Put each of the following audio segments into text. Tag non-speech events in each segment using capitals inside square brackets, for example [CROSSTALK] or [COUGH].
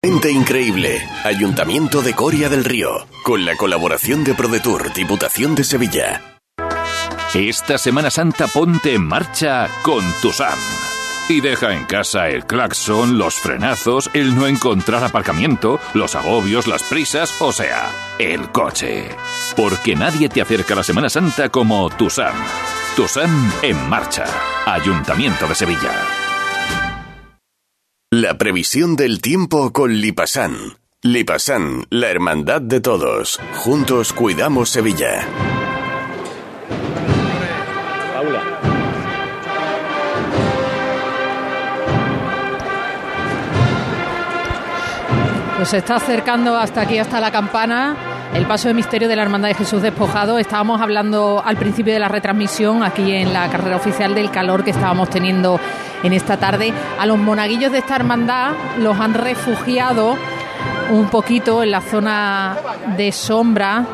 Ente increíble, Ayuntamiento de Coria del Río, con la colaboración de ProDetour, Diputación de Sevilla. Esta Semana Santa ponte en marcha con tu SAM. Y deja en casa el claxon, los frenazos, el no encontrar aparcamiento, los agobios, las prisas, o sea, el coche. Porque nadie te acerca a la Semana Santa como tu SAM. Tu SAM en marcha. Ayuntamiento de Sevilla. La previsión del tiempo con Lipasan. Lipasan, la hermandad de todos. Juntos cuidamos Sevilla. Pues se está acercando hasta aquí, hasta la campana, el paso de misterio de la Hermandad de Jesús Despojado. Estábamos hablando al principio de la retransmisión, aquí en la carrera oficial, del calor que estábamos teniendo en esta tarde. A los monaguillos de esta hermandad los han refugiado un poquito en la zona de sombra,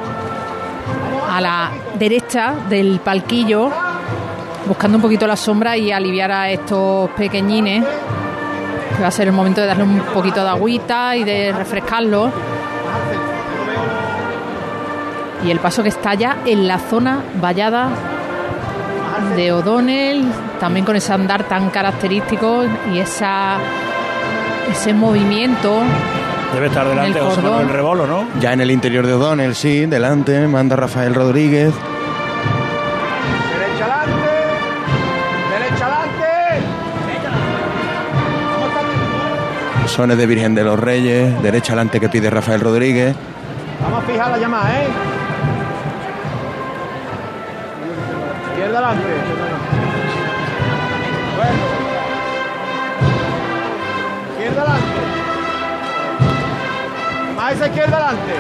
a la derecha del palquillo, buscando un poquito la sombra y aliviar a estos pequeñines va a ser el momento de darle un poquito de agüita y de refrescarlo. Y el paso que está ya en la zona vallada de O'Donnell, también con ese andar tan característico y esa ese movimiento. Debe estar delante de el rebolo, ¿no? Ya en el interior de O'Donnell, sí, delante, manda Rafael Rodríguez. Sones de Virgen de los Reyes, derecha adelante que pide Rafael Rodríguez. Vamos a fijar la llamada, ¿eh? Izquierda adelante. Bueno. Izquierda adelante. Más esa izquierda adelante.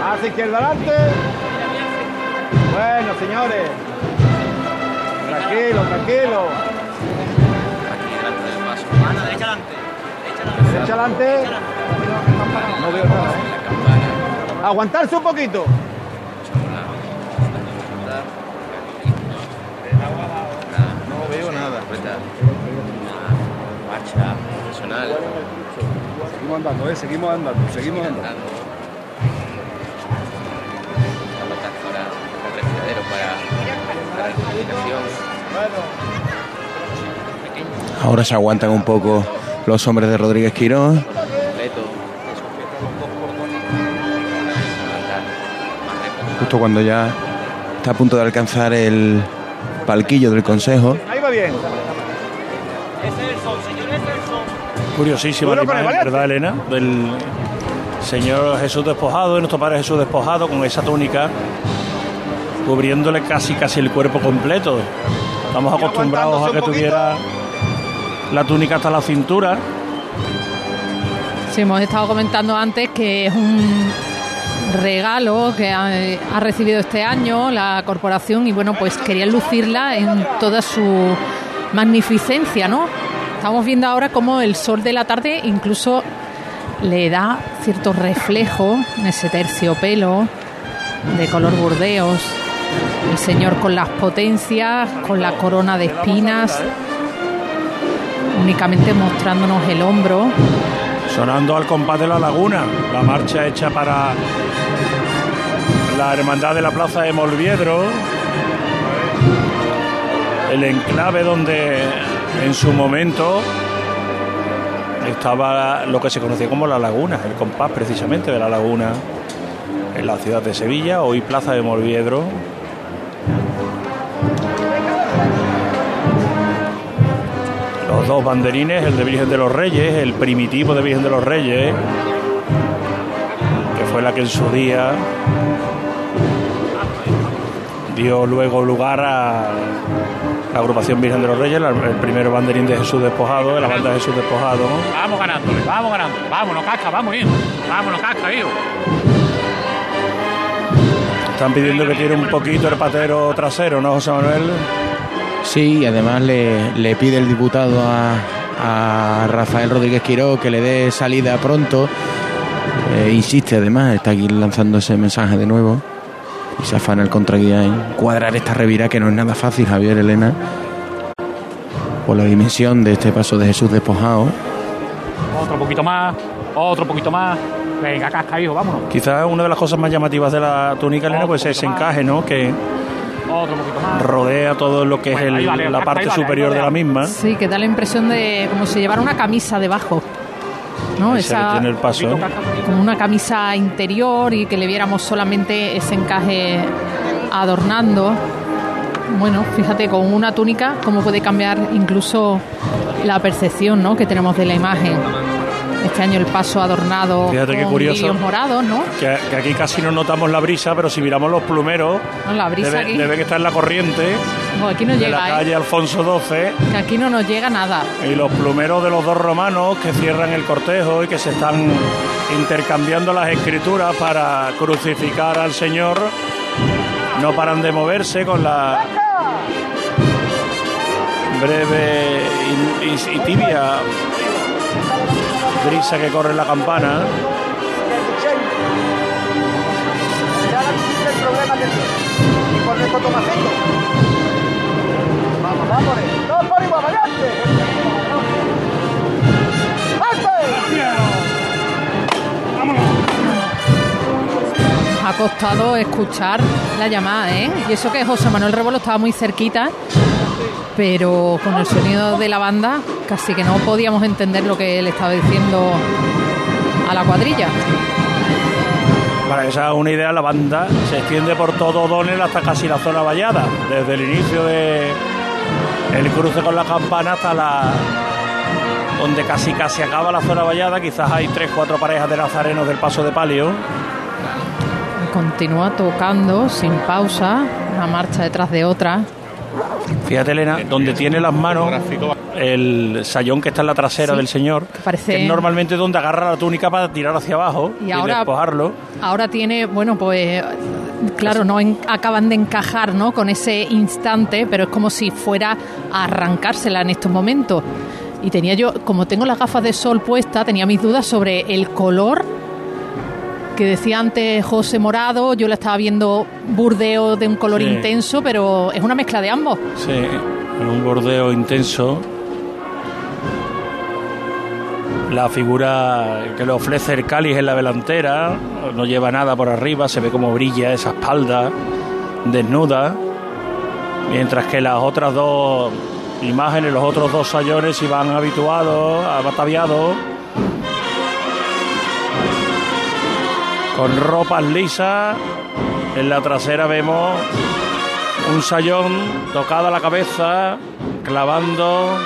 Más izquierda adelante. Bueno, señores. Tranquilo, tranquilo. Aquí delante del paso. Ana, derecha adelante. Derecha adelante. No veo nada. ¿eh? Aguantarse un poquito. No veo nada. Marcha personal. Seguimos andando, ¿eh? Seguimos andando, seguimos andando. el respiradero para la respiración. Ahora se aguantan un poco los hombres de Rodríguez Quirón. Justo cuando ya está a punto de alcanzar el palquillo del consejo. Ahí va bien. Curiosísima la imagen, ¿verdad, Elena? Del Señor Jesús despojado, de nuestro Padre Jesús despojado, con esa túnica cubriéndole casi casi el cuerpo completo. Estamos acostumbrados a que tuviera la túnica hasta la cintura. Sí, hemos estado comentando antes que es un regalo que ha, recibido este año la corporación y bueno, pues quería lucirla en toda su magnificencia, ¿no? Estamos viendo ahora cómo el sol de la tarde incluso le da cierto reflejo en ese terciopelo de color burdeos. El Señor con las potencias, con la corona de espinas, únicamente mostrándonos el hombro. Sonando al compás de la laguna, la marcha hecha para la Hermandad de la Plaza de Molviedro, el enclave donde en su momento estaba lo que se conocía como la laguna, el compás precisamente de la laguna en la ciudad de Sevilla, hoy Plaza de Molviedro. Los dos banderines, el de Virgen de los Reyes, el primitivo de Virgen de los Reyes, que fue la que en su día dio luego lugar a la agrupación Virgen de los Reyes, el primer banderín de Jesús Despojado, de la banda de Jesús Despojado. Vamos ganando, vamos ganando, vámonos casca, vamos hijo, vámonos casca, hijo. Están pidiendo que tire un poquito el patero trasero, ¿no, José Manuel? Sí, y además le, le pide el diputado a, a, Rafael Rodríguez Quiró que le dé salida pronto. Eh, insiste además, está aquí lanzando ese mensaje de nuevo. Y se afana el contraguía en cuadrar esta revira que no es nada fácil, Javier Elena. por la dimensión de este paso de Jesús despojado. Otro poquito más, otro poquito más. Venga, casca, hijo, vámonos. Quizás una de las cosas más llamativas de la túnica Elena pues es ese encaje, ¿no? Que Otro poquito más. rodea todo lo que es el- vale, la parte vale, superior vale. de la misma. Sí, que da la impresión de como si llevara una camisa debajo. ¿No? Esa, tiene el paso. ¿eh? como una camisa interior y que le viéramos solamente ese encaje adornando. Bueno, fíjate, con una túnica, cómo puede cambiar incluso la percepción ¿no? que tenemos de la imagen. Este año el paso adornado Fíjate con curioso. morados, ¿no? Que, que aquí casi no notamos la brisa, pero si miramos los plumeros, No, La brisa debe, aquí, debe que estar en la corriente no, aquí no de llega, la ¿eh? calle Alfonso XII que aquí no nos llega nada. y los plumeros de los dos romanos que cierran el cortejo y que se están intercambiando las escrituras para crucificar al Señor. No paran de moverse con la breve y, y- y tibia brisa que corre la campana. Con esto Tomasito. Vamos, vamos, ha costado escuchar la llamada, ¿eh? Y eso que José Manuel Rebolo estaba muy cerquita, pero con el sonido de la banda casi que no podíamos entender lo que él estaba diciendo a la cuadrilla. Para que se haga una idea, la banda se extiende por todo O'Donnell hasta casi la zona vallada, desde el inicio de el cruce con la campana hasta la donde casi casi acaba la zona vallada, quizás hay tres, cuatro parejas de nazarenos del paso de palio. Continúa tocando sin pausa, una marcha detrás de otra. Fíjate, Elena, donde tiene las manos el sayón que está en la trasera Sí, del señor, parece- que es normalmente donde agarra la túnica para tirar hacia abajo Y y, ahora- despojarlo. Ahora tiene, bueno, pues claro, no en- acaban de encajar, ¿no? Con ese instante, pero es como si fuera a arrancársela en estos momentos. Y tenía yo, como tengo las gafas de sol puestas, tenía mis dudas sobre el color que decía antes José Morado, yo la estaba viendo burdeo de un color Sí. intenso, pero es una mezcla de ambos. Sí, en un bordeo intenso. La figura que le ofrece el cáliz en la delantera, no lleva nada por arriba, se ve como brilla esa espalda desnuda, mientras que las otras dos imágenes, los otros dos sayones iban habituados, abataviados, con ropas lisas. En la trasera vemos un sayón tocado a la cabeza, clavando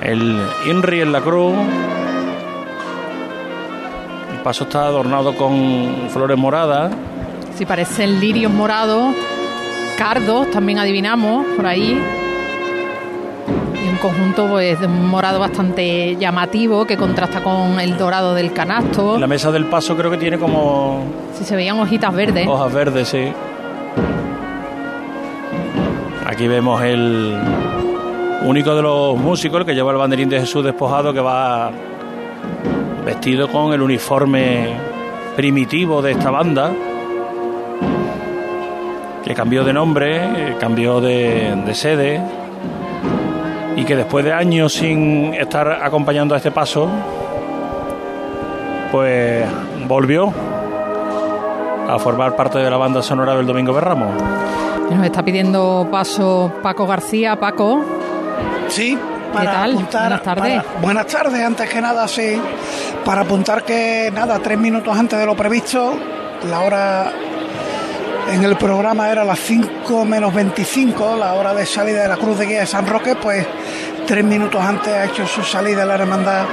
el INRI en la cruz. El paso está adornado con flores moradas. Si parecen lirios morados, cardos, también adivinamos por ahí. Un conjunto pues de un morado bastante llamativo que contrasta con el dorado del canasto. La mesa del paso creo que tiene como Si se veían hojitas verdes. hojas verdes, sí. Aquí vemos el único de los músicos, el que lleva el banderín de Jesús despojado, que va vestido con el uniforme primitivo de esta banda, que cambió de nombre, eh, cambió de, de sede, y que después de años sin estar acompañando a este paso, pues volvió a formar parte de la banda sonora del Domingo de Ramos. Nos está pidiendo paso Paco García. Paco, Sí, para tal? apuntar. Buenas tardes. para- buenas tardes, antes que nada, sí. Para apuntar que, nada, tres minutos antes de lo previsto, la hora en el programa era las 5 menos 25, la hora de salida de la Cruz de Guía de San Roque, pues tres minutos antes ha hecho su salida la hermandad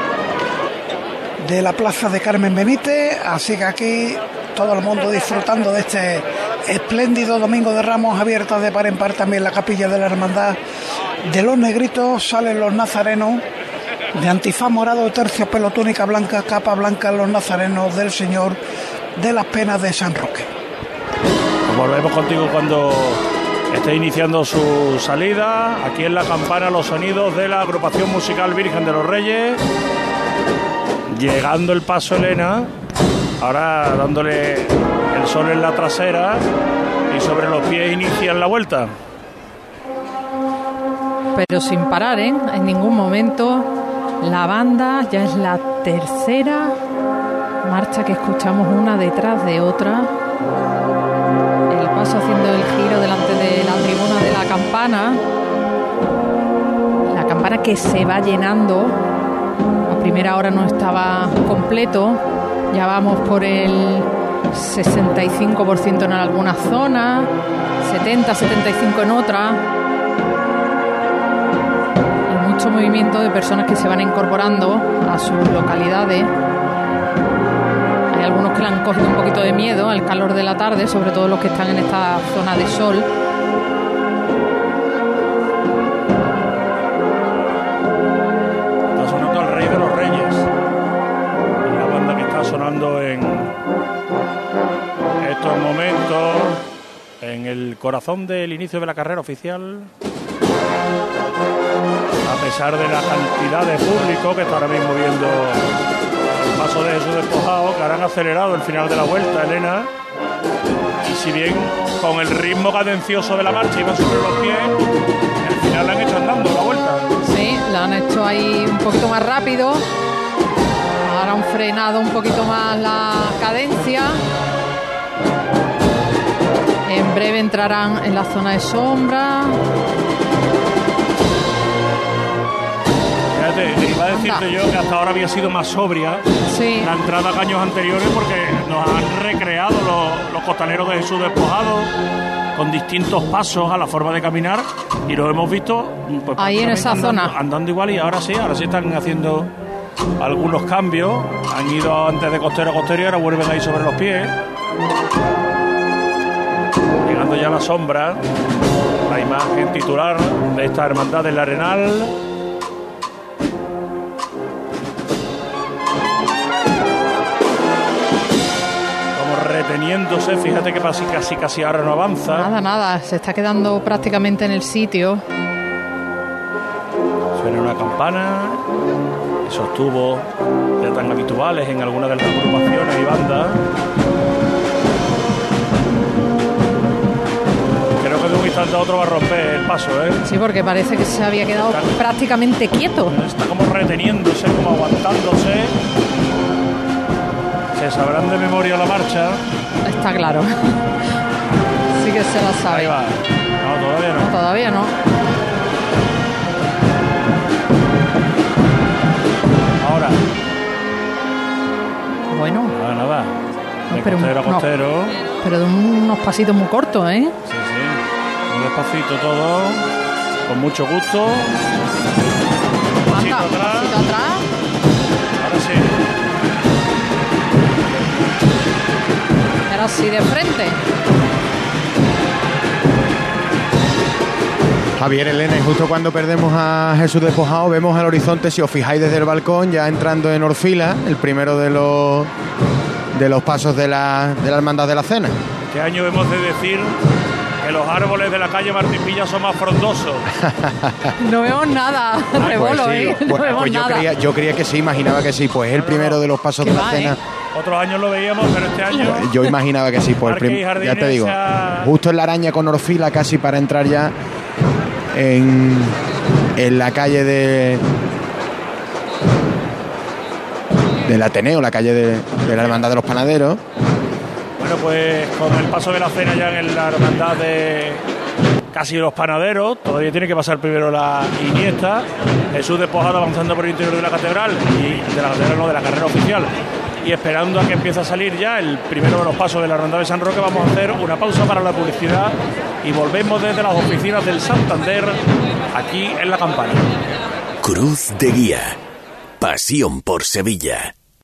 de la plaza de Carmen Benítez, así que aquí todo el mundo disfrutando de este espléndido Domingo de Ramos abierta de par en par también la capilla de la hermandad de los negritos salen los nazarenos de antifaz morado, terciopelo, túnica blanca, capa blanca los nazarenos del Señor de las penas de San Roque. Volvemos contigo cuando esté iniciando su salida. Aquí en la campana los sonidos de la agrupación musical Virgen de los Reyes. Llegando el paso Elena. Ahora dándole el sol en la trasera. Y sobre los pies inician la vuelta. pero sin parar, ¿eh? En ningún momento. La banda ya es la tercera marcha que escuchamos una detrás de otra. Haciendo el giro delante de la tribuna de la campana. La campana que se va llenando. A primera hora no estaba completo. Ya vamos por el 65% en alguna zona, 70-75 en otra. Y mucho movimiento de personas que se van incorporando a sus localidades. Algunos que le han cogido un poquito de miedo al calor de la tarde, sobre todo los que están en esta zona de sol. Está sonando el Rey de los Reyes. La banda que está sonando en estos momentos en el corazón del inicio de la carrera oficial. A pesar de la cantidad de público que está ahora mismo viendo paso de Jesús despojado, que ahora han acelerado el final de la vuelta, Elena. Y si bien con el ritmo cadencioso de la marcha iban sobre los pies, al final la han hecho andando la vuelta. Sí, la han hecho ahí un poquito más rápido. Ahora han frenado un poquito más la cadencia. En breve entrarán en la zona de sombra. Decirte yo que hasta ahora había sido más sobria Sí. la entrada a años anteriores porque nos han recreado los, los costaleros de Jesús despojado con distintos pasos a la forma de caminar y los hemos visto pues, Ahí en esa andando, zona. andando igual y ahora sí, ahora sí están haciendo algunos cambios. Han ido antes de costero a costero y ahora vuelven ahí sobre los pies. Llegando ya a la sombra, la imagen titular de esta hermandad del Arenal. Como reteniéndose, fíjate que casi casi casi ahora no avanza. Nada, nada, se está quedando prácticamente en el sitio. Suena una campana, esos tubos ya tan habituales en algunas de las agrupaciones y bandas. Creo que de un instante a otro va a romper el paso, ¿eh? Sí, porque parece que se había quedado prácticamente quieto. Está como reteniéndose, como aguantándose. Se sabrán de memoria la marcha. Está claro. [LAUGHS] Sí que se la Ahí sabe. va. No, todavía no. Todavía no. Ahora. Bueno, Nada, nada. De pero, costero a no, costero. pero de unos pasitos muy cortos, ¿eh? Sí, sí. Muy despacito todo. Con mucho gusto. Anda, atrás. pasito atrás. Así de frente. Javier Elena, y justo cuando perdemos a Jesús despojado, vemos al horizonte, si os fijáis desde el balcón, ya entrando en Orfila, el primero de los de los pasos de la, de la Hermandad de la Cena. Este año hemos de decir que los árboles de la calle Martín Villa son más frondosos. [LAUGHS] No vemos nada, rebolo, Pues sí, ¿eh? No pues- vemos pues yo, nada. creía, yo creía que sí, imaginaba que sí, pues es el primero de los pasos de la va, cena. ¿eh? Otros años lo veíamos, pero este año Yo imaginaba que sí, pues el Parque prim- y Jardines ya te digo, justo en la araña con Orfila, casi para entrar ya en, en la calle de del Ateneo, la calle de, de la Hermandad de los Panaderos. Bueno, pues con el paso de la cena ya en la hermandad de casi los panaderos, todavía tiene que pasar primero la Iniesta, Jesús despojado avanzando por el interior de la catedral, y de la catedral no, de la carrera oficial, y esperando a que empiece a salir ya el primero de los pasos de la hermandad de San Roque, vamos a hacer una pausa para la publicidad y volvemos desde las oficinas del Santander, aquí en la campana. Cruz de Guía. Pasión por Sevilla.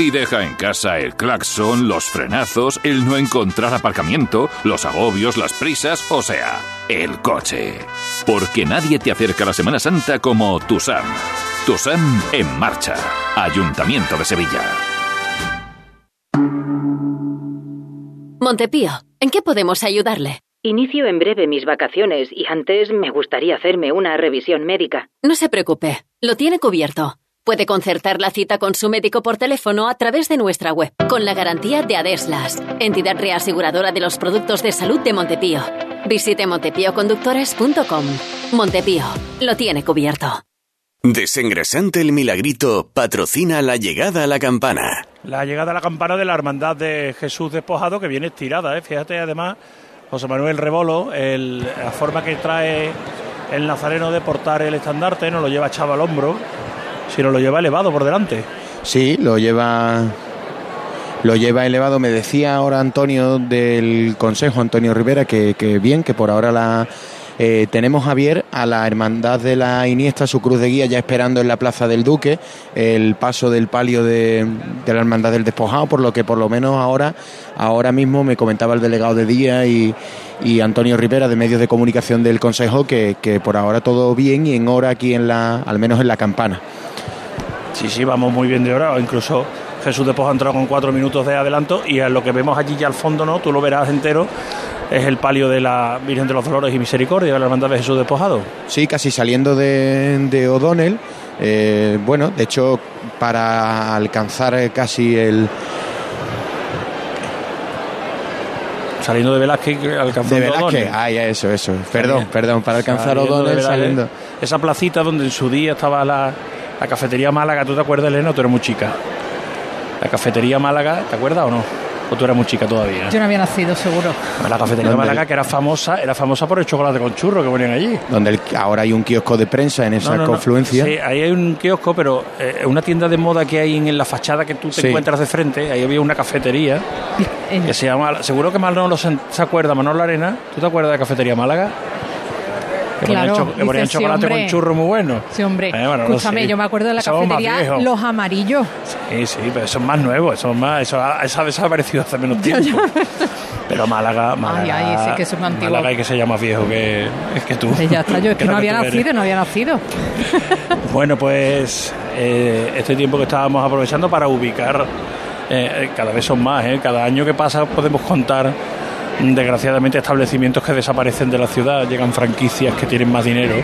Y deja en casa el claxon, los frenazos, el no encontrar aparcamiento, los agobios, las prisas, o sea, el coche. Porque nadie te acerca a la Semana Santa como Tusam. Tusam en marcha. Ayuntamiento de Sevilla. Montepío, ¿en qué podemos ayudarle? Inicio en breve mis vacaciones y antes me gustaría hacerme una revisión médica. No se preocupe, lo tiene cubierto. Puede concertar la cita con su médico por teléfono a través de nuestra web, con la garantía de Adeslas, entidad reaseguradora de los productos de salud de Montepío. Visite montepíoconductores.com. Montepío, lo tiene cubierto. Desengrasante el Milagrito patrocina la llegada a la campana. La llegada a la campana de la Hermandad de Jesús Despojado que viene estirada, ¿eh? fíjate además José Manuel Rebolo, la forma que trae el nazareno de portar el estandarte, no lo lleva echado al hombro, si no lo lleva elevado por delante. Sí, lo lleva lo lleva elevado. Me decía ahora Antonio del Consejo, Antonio Rivera, que, bien, que por ahora la eh, tenemos Javier a la Hermandad de la Iniesta, su cruz de guía, ya esperando en la Plaza del Duque el paso del palio de, la Hermandad del Despojado, por lo que por lo menos ahora, ahora mismo me comentaba el delegado de día y, Antonio Rivera de medios de comunicación del Consejo que, por ahora todo bien y en hora aquí en la, al menos en la campana. Sí, sí, vamos muy bien de hora. Incluso Jesús de ha entrado con cuatro minutos de adelanto y a lo que vemos allí ya al fondo, ¿no? Tú lo verás entero. Es el palio de la Virgen de los Dolores y Misericordia de la Hermandad de Jesús Despojado. Sí, casi saliendo de, de O'Donnell. Eh, bueno, de hecho, para alcanzar casi el, saliendo de Velázquez, alcanzando de Velázquez, ah, ya eso, eso. Perdón, perdón, para alcanzar O'Donnell saliendo. Esa placita donde en su día estaba la, la cafetería Málaga, ¿tú te acuerdas, Elena? Tú eres muy chica. La cafetería Málaga, ¿te acuerdas o no? ¿O tú eras muy chica todavía? Yo no había nacido, seguro. La cafetería Málaga, que era famosa, era famosa por el chocolate con churro que ponían allí. Donde ahora hay un kiosco de prensa en esa confluencia. Sí, ahí hay un kiosco, pero eh, una tienda de moda que hay en, la fachada que tú te encuentras de frente, ahí había una cafetería que se llama, seguro que Manolo se, se acuerda, Manolo Arena, ¿tú te acuerdas de la cafetería Málaga? Que claro, ponían, chocolate con churro muy bueno. Sí, hombre. Eh, Escúchame, yo me acuerdo de la cafetería Los Amarillos. Sí, sí, pero eso es más nuevo, eso es más, eso ha, eso ha desaparecido hace menos [LAUGHS] tiempo. pero Málaga, Málaga, ay, ay, que eso es más antiguo. Málaga hay que se llama viejo que, que tú. ya está, yo [LAUGHS] es que, no había nacido, no había nacido. [LAUGHS] bueno, pues eh, este tiempo que estábamos aprovechando para ubicar, eh, cada vez son más, ¿eh? cada año que pasa podemos contar desgraciadamente establecimientos que desaparecen de la ciudad, llegan franquicias que tienen más dinero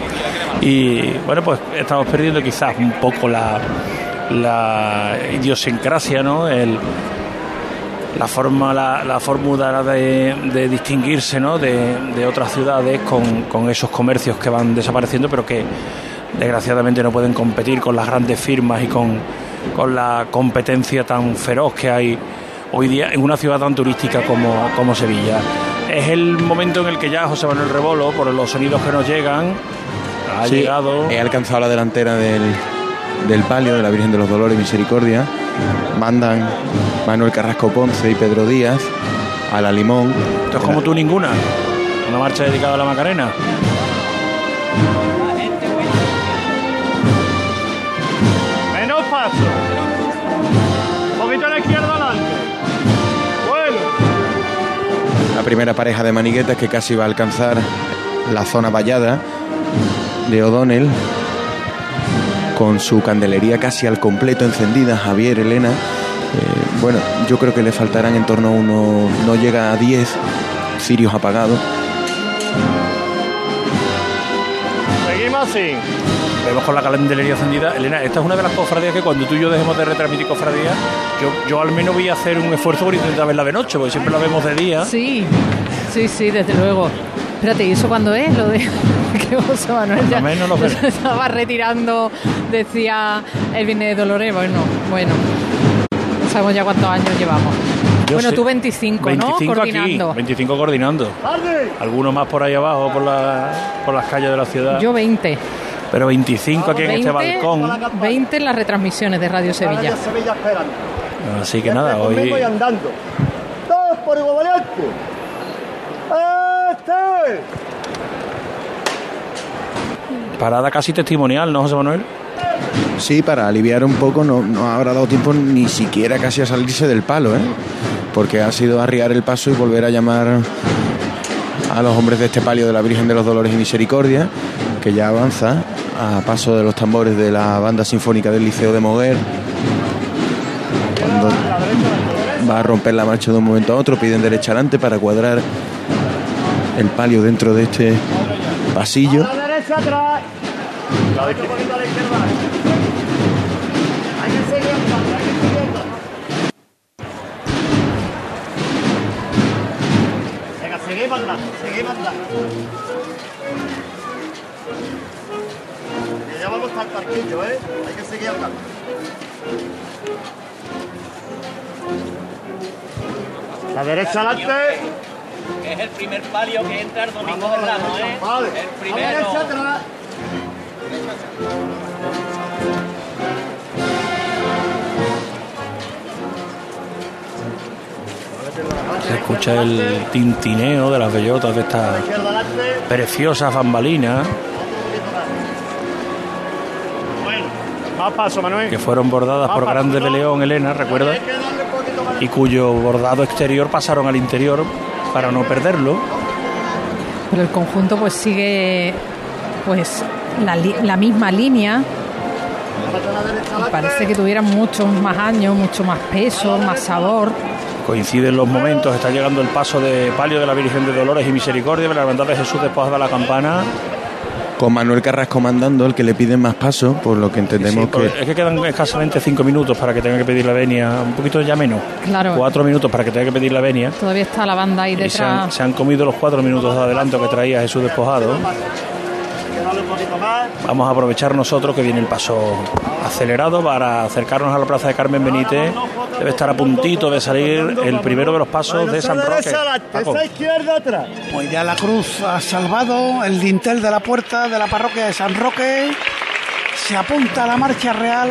y bueno, pues estamos perdiendo quizás un poco la, la idiosincrasia, ¿no? El, la forma la, la fórmula de, de, distinguirse ¿no? de, de otras ciudades con, con, esos comercios que van desapareciendo pero que desgraciadamente no pueden competir con las grandes firmas y con, con la competencia tan feroz que hay hoy día en una ciudad tan turística como, como Sevilla. Es el momento en el que ya José Manuel Rebolo, por los sonidos que nos llegan, ha llegado. He alcanzado la delantera del, del palio de la Virgen de los Dolores y Misericordia. Mandan Manuel Carrasco Ponce y Pedro Díaz a la Limón. Esto es como tú ninguna. Una marcha dedicada a la Macarena. Menos paso. Primera pareja de maniguetas que casi va a alcanzar la zona vallada de O'Donnell con su candelería casi al completo encendida, Javier, Elena. Eh, bueno, yo creo que le faltarán en torno a uno, no llega a 10 cirios apagados. Seguimos. Vemos con la candelería encendida. Elena, esta es una de las cofradías que cuando tú y yo dejemos de retransmitir cofradías, yo, yo al menos voy a hacer un esfuerzo por intentar verla de noche, porque siempre la vemos de día. Sí, sí, sí, desde luego. Espérate, ¿y eso cuándo es? Lo de [LAUGHS] que José Manuel ya no lo [LAUGHS] estaba retirando, decía el Viernes de Dolores. Bueno, bueno. No sabemos ya cuántos años llevamos. Yo bueno, sé- tú 25, 25 ¿no? aquí, Coordinando. 25 coordinando. Algunos más por ahí abajo, por, la, por las calles de la ciudad. Yo 20. Pero 25 aquí en este 20, balcón. 20 en las retransmisiones de Radio Sevilla. Sevilla esperando. Así que nada, hoy. Todos por. ¡Este! parada casi testimonial, ¿no, José Manuel? Sí, para aliviar un poco no, no habrá dado tiempo ni siquiera casi a salirse del palo, ¿eh? Porque ha sido arriar el paso y volver a llamar a los hombres de este palio de la Virgen de los Dolores y Misericordia, que ya avanza a paso de los tambores de la banda sinfónica del Liceo de Moguer. Cuando va a romper la marcha de un momento a otro, piden derecha adelante para cuadrar el palio dentro de este pasillo. A la derecha atrás. Vamos al parquillo, ¿eh? Hay que seguir andando. La derecha adelante. Es el primer palio que entra el domingo Vamos, de Ramos, ¿eh? vale. El A la primero. derecha atrás. Se escucha el tintineo de las bellotas de esta preciosa bambalina paso, Manuel. que fueron bordadas por Grande de León, Elena, más. Y cuyo bordado exterior pasaron al interior para no perderlo. Pero el conjunto pues sigue pues la misma línea. Y parece que tuvieran muchos más años, mucho más peso, más sabor. Coinciden los momentos, está llegando el paso de palio de la Virgen de Dolores y Misericordia, de la Hermandad de Jesús después de la campana. Con Manuel Carrasco mandando, el que le piden más paso, por lo que entendemos Sí, que Es que quedan escasamente cinco minutos para que tenga que pedir la venia, un poquito ya menos. Claro. Cuatro minutos para que tenga que pedir la venia. Todavía está la banda ahí Y se han, detrás. se han comido los cuatro minutos de adelanto que traía Jesús despojado. Vamos a aprovechar nosotros que viene el paso acelerado para acercarnos a la plaza de Carmen Benítez. Debe estar a puntito de salir el primero de los pasos de Esa San Roque. esa izquierda atrás. Pues ya la cruz ha salvado el dintel de la puerta de la parroquia de San Roque. Se apunta a la marcha real.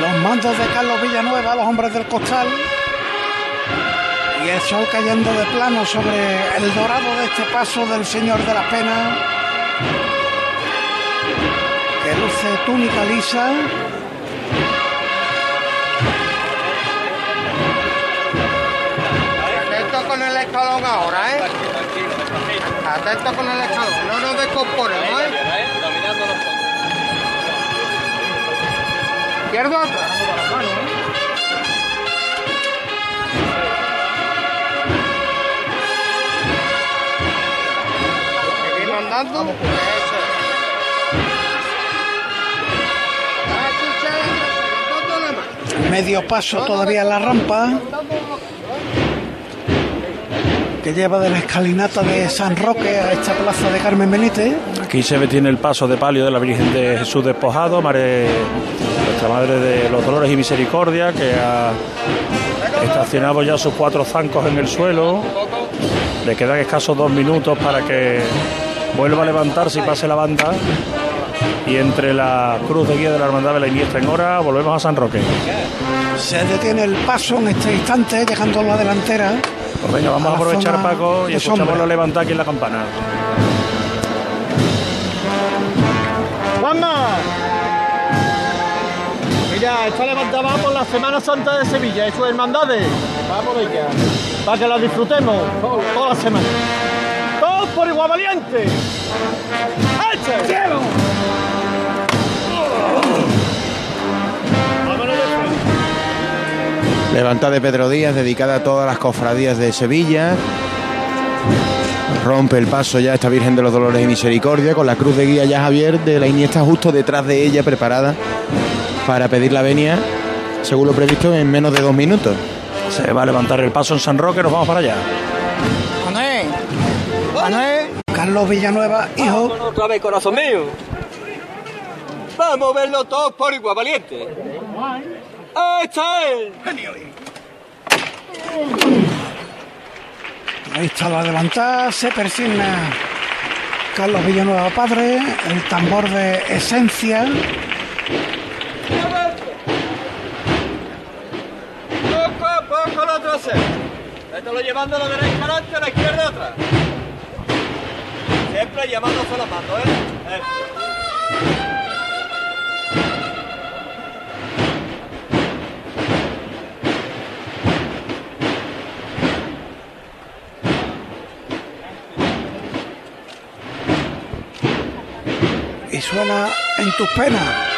Los mandos de Carlos Villanueva, los hombres del costal. Y el sol cayendo de plano sobre el dorado de este paso del Señor de las Penas. Que luce túnica lisa. Atento con el escalón ahora, ¿eh? Atento con el escalón, no nos descomponemos, ¿eh? Izquierdo Medio paso todavía en la rampa. Que lleva de la escalinata de San Roque a esta plaza de Carmen Benítez. Aquí se ve tiene el paso de palio de la Virgen de Jesús despojado, madre, nuestra Madre de los Dolores y Misericordia, que ha estacionado ya sus cuatro zancos en el suelo. Le quedan escasos dos minutos para que vuelva a levantarse y pase la banda. Y entre la cruz de guía de la Hermandad de la Iniestra en hora, volvemos a San Roque. Se detiene el paso en este instante, dejando la delantera. Pues venga, vamos a, aprovechar, Paco, y escuchamos la levantada aquí en la campana. ¡Juanma! Mira, esta levantada va por la Semana Santa de Sevilla y sus hermandades. Vamos de ella. Para que la disfrutemos toda la semana. ¡Todos por igual valiente! ¡Eche! ¡Quiero! Levanta de Pedro Díaz, dedicada a todas las cofradías de Sevilla. Rompe el paso ya esta Virgen de los Dolores y Misericordia con la cruz de guía ya Javier de la Iniesta justo detrás de ella, preparada para pedir la venia, según lo previsto, en menos de dos minutos. Se va a levantar el paso en San Roque, nos vamos para allá. Carlos Villanueva, hijo. Vámonos otra vez, corazón mío. Vamos a verlo todos por igual, valiente. ¡Ahí está él! Ahí está la levantada, se persigna Carlos Villanueva padre, el tambor de esencia. Poco a poco lo trasero. Vétalo llevando a la derecha adelante, a la izquierda atrás. Siempre llamándose la mano, ¿eh? Eso. Y suena en tus penas.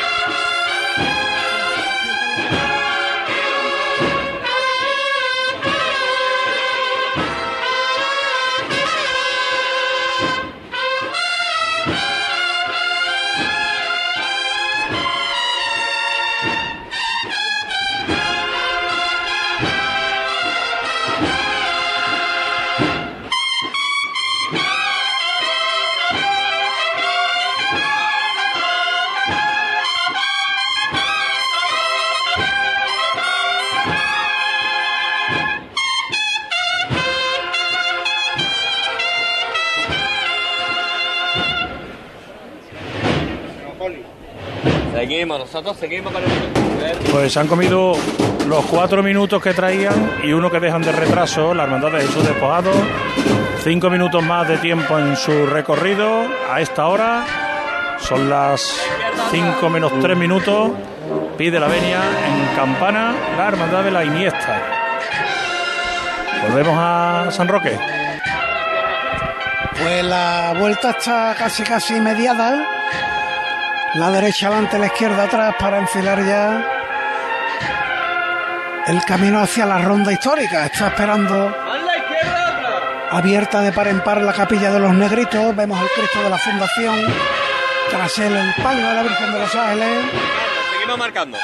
Seguimos, nosotros seguimos con el... Pues se han comido los cuatro minutos que traían y uno que dejan de retraso, la Hermandad de Jesús Despojado. Cinco minutos más de tiempo en su recorrido a esta hora. Son las cinco menos tres minutos. Pide la venia en Campana la Hermandad de la Iniesta. Volvemos a San Roque. Pues la vuelta está casi casi mediada. La derecha adelante, la izquierda atrás para enfilar ya el camino hacia la ronda histórica. Está esperando abierta de par en par la capilla de los negritos. Vemos el Cristo de la Fundación. Tras él el palio de la Virgen de los Ángeles. Seguimos marcando.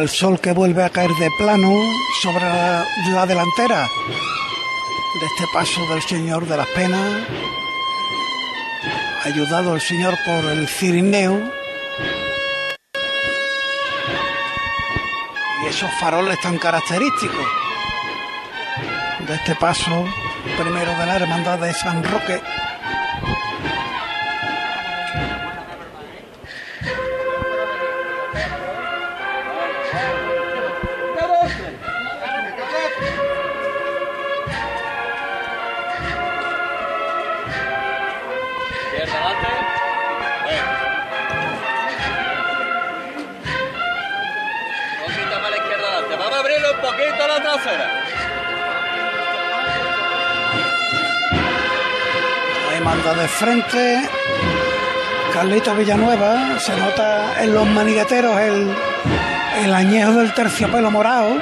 El sol que vuelve a caer de plano sobre la, la delantera de este paso del Señor de las Penas. Ayudado el Señor por el cirineo. Y esos faroles tan característicos de este paso primero de la Hermandad de San Roque. Ahí manda de frente Carlito Villanueva. Se nota en los manigueteros el, el añejo del terciopelo morado.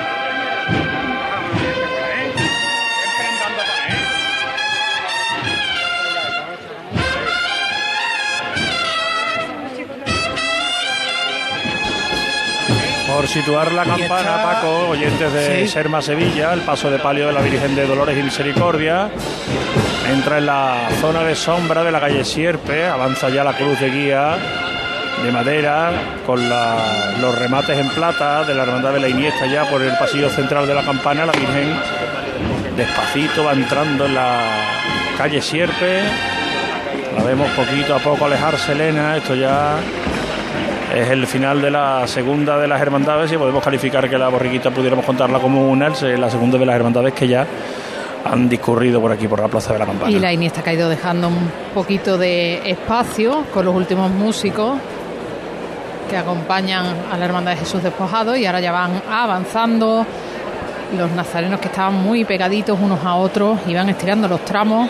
Situar la campana, Paco, oyentes de Sí. Serma Sevilla, el paso de palio de la Virgen de Dolores y Misericordia. Entra en la zona de sombra de la calle Sierpe, avanza ya la cruz de guía de madera con la- los remates en plata de la Hermandad de la Iniesta ya por el pasillo central de la campana. La Virgen despacito va entrando en la calle Sierpe. La vemos poquito a poco alejarse Elena. Esto ya es el final de la segunda de las hermandades y podemos calificar que la borriquita pudiéramos contarla como una, la segunda de las hermandades que ya han discurrido por aquí, por la plaza de la campana. Y la Iniesta ha ido dejando un poquito de espacio con los últimos músicos. que acompañan a la Hermandad de Jesús Despojado y ahora ya van avanzando. Los nazarenos que estaban muy pegaditos unos a otros iban estirando los tramos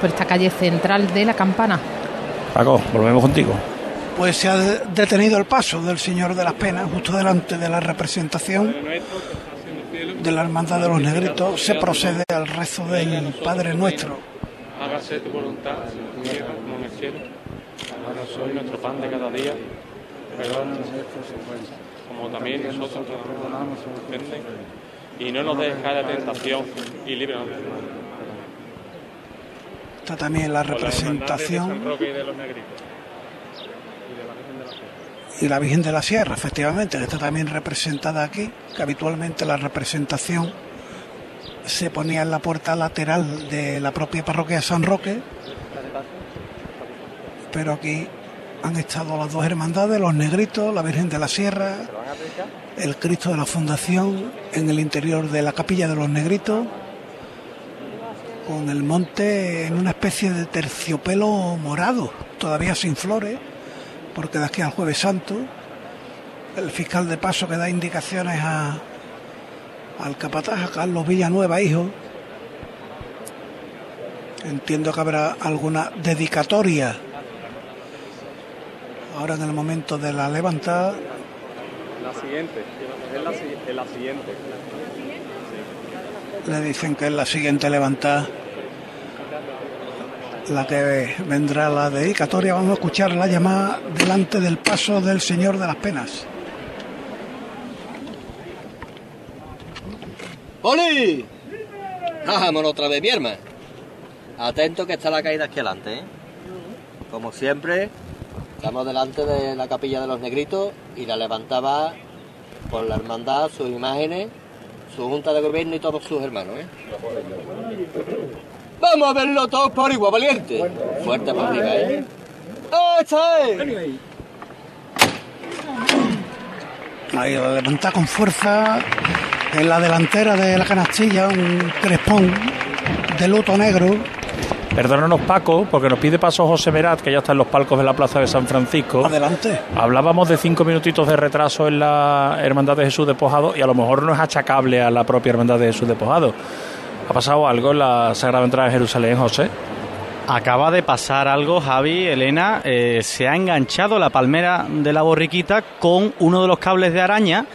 por esta calle central de la campana. Paco, volvemos contigo. Pues se ha detenido el paso del Señor de las Penas justo delante de la representación de la Hermandad de los Negritos. Se procede al rezo del Padre Nuestro. Hágase tu voluntad, como en el cielo. Hoy nuestro pan de cada día. Perdónanos como también nosotros perdonamos que ofenden. Y no nos dejes caer la tentación y líbranos. Está también la representación y la Virgen de la Sierra, efectivamente, que está también representada aquí, que habitualmente la representación se ponía en la puerta lateral de la propia parroquia de San Roque, pero aquí han estado las dos hermandades, los negritos, la Virgen de la Sierra, el Cristo de la Fundación en el interior de la capilla de los negritos, con el monte en una especie de terciopelo morado, todavía sin flores porque de aquí al jueves santo el fiscal de paso que da indicaciones a, al capataz, a Carlos Villanueva, hijo. Entiendo que habrá alguna dedicatoria ahora en el momento de la levantada. La siguiente, es la, es la siguiente. Le dicen que es la siguiente levantada la que vendrá la dedicatoria. Vamos a escuchar la llamada delante del paso del Señor de las Penas. ¡Poli! Vámonos otra vez, mi. Atento que está la caída aquí adelante, ¿eh? Como siempre, estamos delante de la capilla de los negritos y la levantaba por la hermandad, sus imágenes, su junta de gobierno y todos sus hermanos, ¿eh? Vamos a verlo todos por igual, valiente. Fuerte por arriba, ¿eh? ¡Oh, está ahí! Ahí lo levanta con fuerza en la delantera de la canastilla, un crespón de luto negro. Perdónanos Paco, porque nos pide paso José Merat, que ya está en los palcos de la Plaza de San Francisco. Adelante. Hablábamos de cinco minutitos de retraso en la Hermandad de Jesús Despojado y a lo mejor no es achacable a la propia Hermandad de Jesús Despojado. ¿Ha pasado algo en la Sagrada Entrada de Jerusalén, José? Acaba de pasar algo, Javi, Elena. Eh, se ha enganchado la palmera de la borriquita con uno de los cables de araña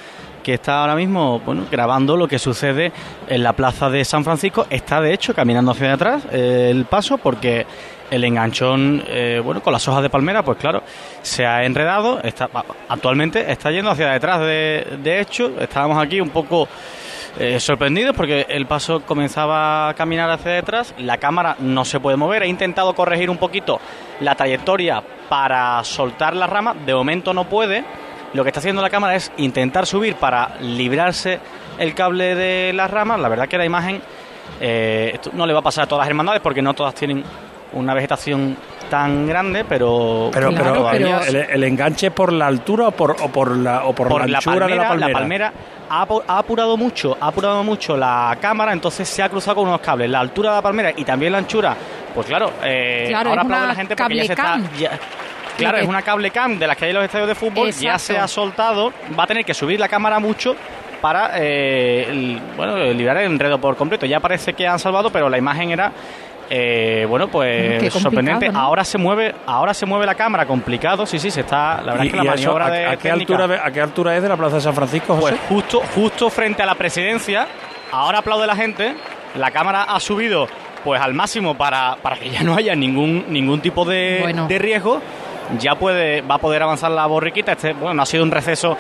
que está ahora mismo grabando lo que sucede en la plaza de San Francisco. Está, de hecho, caminando hacia atrás eh, el paso porque el enganchón, eh, bueno, con las hojas de palmera, pues claro, se ha enredado. Actualmente está yendo hacia detrás, de, de hecho. Estábamos aquí un poco eh, sorprendidos porque el paso comenzaba a caminar hacia detrás, la cámara no se puede mover, he intentado corregir un poquito la trayectoria para soltar la rama, de momento no puede, lo que está haciendo la cámara es intentar subir para librarse el cable de las ramas, la verdad que la imagen eh, esto no le va a pasar a todas las hermandades porque no todas tienen una vegetación tan grande, pero pero, El, enganche por la altura o por o por la o por, la anchura de la palmera. La palmera ha, apurado mucho, ha apurado mucho la cámara, entonces se ha cruzado con unos cables. La altura de la palmera y también la anchura, pues claro, eh, ahora aplaude la gente porque ya se está Claro, es una cable cam de las que hay en los estadios de fútbol, ya se ha soltado, va a tener que subir la cámara mucho para eh, bueno, liberar el enredo por completo. Ya parece que han salvado, pero la imagen era eh, bueno, pues sorprendente. Ahora se mueve, ahora se mueve la cámara, complicado. Sí, sí, se está. La verdad es que la maniobra de ¿a qué, altura, ¿A qué altura es de la Plaza de San Francisco? Pues justo, justo frente a la presidencia. Ahora aplaude la gente. La cámara ha subido, pues al máximo para, para que ya no haya ningún ningún tipo de, de riesgo. Ya puede, va a poder avanzar la borriquita. Este, bueno, no ha sido un receso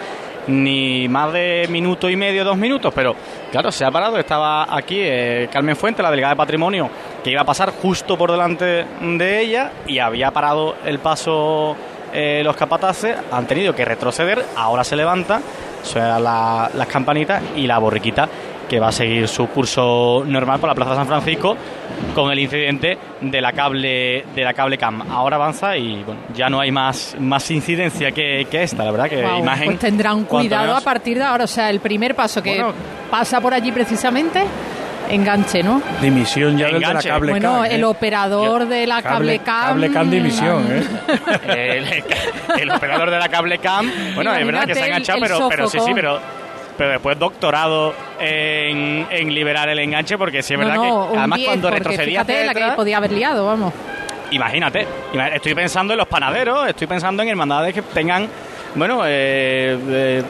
ni más de minuto y medio, dos minutos, pero claro, se ha parado. Estaba aquí eh, Carmen Fuente, la delegada de patrimonio, que iba a pasar justo por delante de ella y había parado el paso eh, los capataces, han tenido que retroceder, ahora se levanta, suenan las campanitas y la borriquita que va a seguir su curso normal por la Plaza San Francisco con el incidente de la cable de la cable cam. Ahora avanza y bueno, ya no hay más más incidencia que, esta, la verdad que imagen. Pues tendrán cuidado a partir de ahora, o sea, el primer paso que pasa por allí precisamente enganche, ¿no? Dimisión ya del de la Enganche. cable Bueno, Can, ¿eh? el operador de la cable cam. Cable Can dimisión, ¿eh? [LAUGHS] el, el operador de la cable cam. Bueno, es verdad que se ha enganchado, pero, pero sí, sí, pero, pero después doctorado en, en liberar el enganche, porque sí es verdad no, que además 10, cuando retrocedía fíjate la que podía haber liado, vamos. imagínate, ima- estoy pensando en los panaderos, estoy pensando en hermandades que tengan, bueno, eh, eh,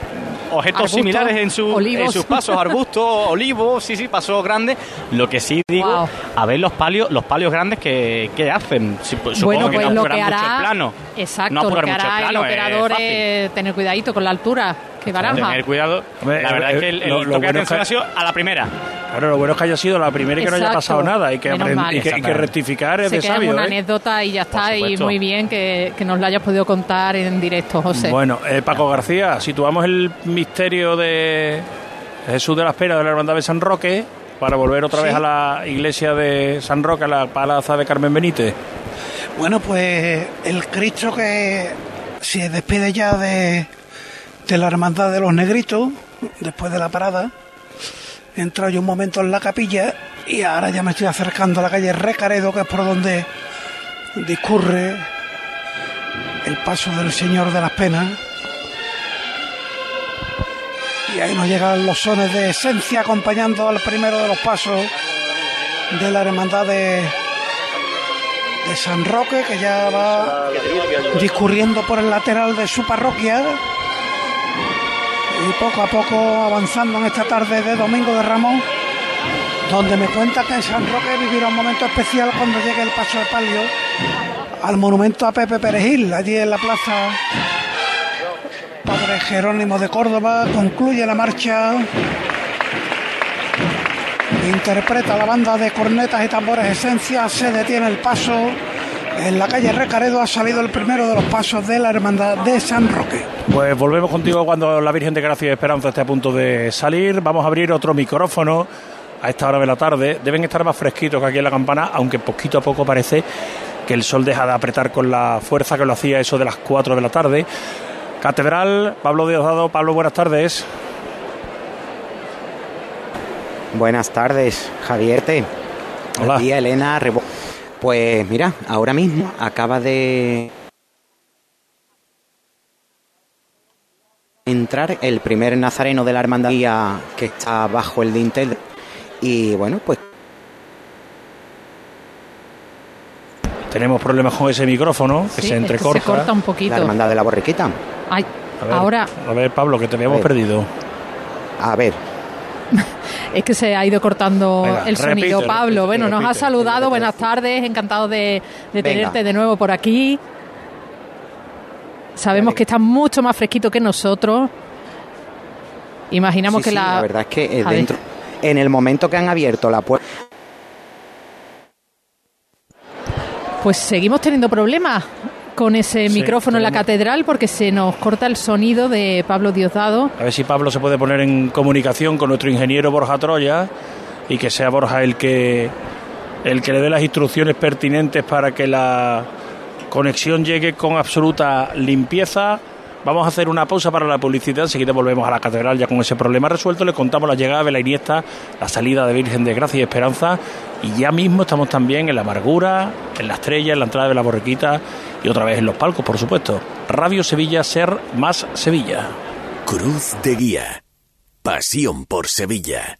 objetos similares en, su, en sus pasos, arbustos, [LAUGHS] olivos, sí, sí, pasos grandes. Lo que sí digo, Wow. a ver los palios, los palios grandes que, que hacen. Pues, supongo bueno, que pues no lo mucho hará. el plano. Exacto, No lo que mucho el hará el, plano, es operador fácil. es tener cuidadito con la altura, que baranja. Tener cuidado. Hombre, la verdad eh, es que el, el lo- lo toque de bueno es que- ha sido a la primera. Claro, lo bueno es que haya sido la primera y que no haya pasado nada y que, y que, y que Exactamente. rectificar es Se de queda sabio. una ¿eh? anécdota y ya está, y muy bien que, que nos la hayas podido contar en directo, José. Bueno, eh, Paco García, situamos el misterio de Jesús de la Espera de la Hermandad de San Roque para volver otra Sí. vez a la iglesia de San Roque, a la palaza de Carmen Benítez. Bueno, pues el Cristo que se despide ya de, de la hermandad de los negritos, después de la parada, entra yo un momento en la capilla y ahora ya me estoy acercando a la calle Recaredo, que es por donde discurre el paso del Señor de las Penas. Y ahí nos llegan los sones de esencia acompañando al primero de los pasos de la hermandad de, de San Roque, que ya va discurriendo por el lateral de su parroquia. Y poco a poco avanzando en esta tarde de Domingo de Ramos, donde me cuenta que San Roque vivirá un momento especial cuando llegue el paso de palio al monumento a Pepe Perejil, allí en la plaza Padre Jerónimo de Córdoba. Concluye la marcha. Interpreta la banda de cornetas y tambores Esencia. Se detiene el paso. En la calle Recaredo ha salido el primero de los pasos de la hermandad de San Roque. Pues volvemos contigo cuando la Virgen de Gracia y Esperanza esté a punto de salir. Vamos a abrir otro micrófono a esta hora de la tarde. Deben estar más fresquitos que aquí en la campana, aunque poquito a poco parece que el sol deja de apretar con la fuerza que lo hacía eso de las 4 de la tarde. Catedral, Pablo Diosdado. Pablo, buenas tardes. Buenas tardes, Javierte. Hola. Aquí Elena Rebo. Pues mira, ahora mismo acaba de entrar el primer nazareno de la hermandad que está bajo el dintel y bueno, pues Tenemos problemas con ese micrófono que Sí, se es que se entrecorta. corta un poquito. la hermandad de la borriquita. Ay, A ver, ahora A ver, Pablo, que te habíamos A ver. perdido. A ver, es que se ha ido cortando Venga, el sonido. repite, Pablo, repite, bueno, nos ha saludado. Buenas tardes, encantado de, tenerte de nuevo por aquí. Sabemos que estás mucho más fresquito que nosotros. Imaginamos sí, que sí, la. la verdad es que eh, ver. dentro, en el momento que han abierto la puerta Pues seguimos teniendo problemas con ese Sí, micrófono en la catedral porque se nos corta el sonido de Pablo Diosdado. A ver si Pablo se puede poner en comunicación con nuestro ingeniero Borja Troya y que sea Borja el que el que le dé las instrucciones pertinentes para que la conexión llegue con absoluta limpieza. Vamos a hacer una pausa para la publicidad, enseguida volvemos a la catedral ya con ese problema resuelto. Le contamos la llegada de la Iniesta, la salida de Virgen de Gracia y Esperanza y ya mismo estamos también en la amargura, en la estrella, en la entrada de la borriquita y otra vez en los palcos, por supuesto. Radio Sevilla, ser más Sevilla. Cruz de Guía. Pasión por Sevilla.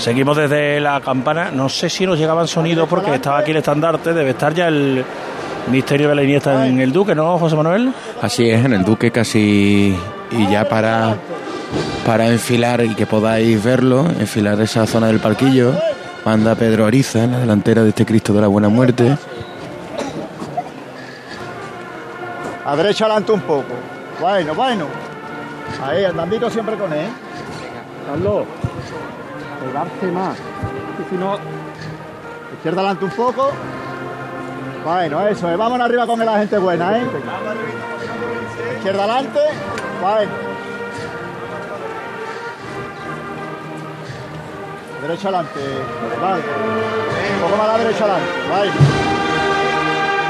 Seguimos desde la campana. No sé si nos llegaban sonidos porque estaba aquí el estandarte. Debe estar ya el misterio de la Iniesta en el Duque, ¿no, José Manuel? Así es, en el Duque casi. Y ya para, para enfilar y que podáis verlo, enfilar esa zona del parquillo, manda Pedro Ariza en la delantera de este Cristo de la Buena Muerte. A derecha adelante un poco. Bueno, bueno. Ahí, andandito siempre con él. Carlos, pegarse más. Si no. Izquierda adelante un poco. Bueno, eso es. Vámonos arriba con la gente buena, ¿eh? Izquierda adelante. Bueno. Derecha adelante. Vale. Un poco más la derecha adelante. Vale.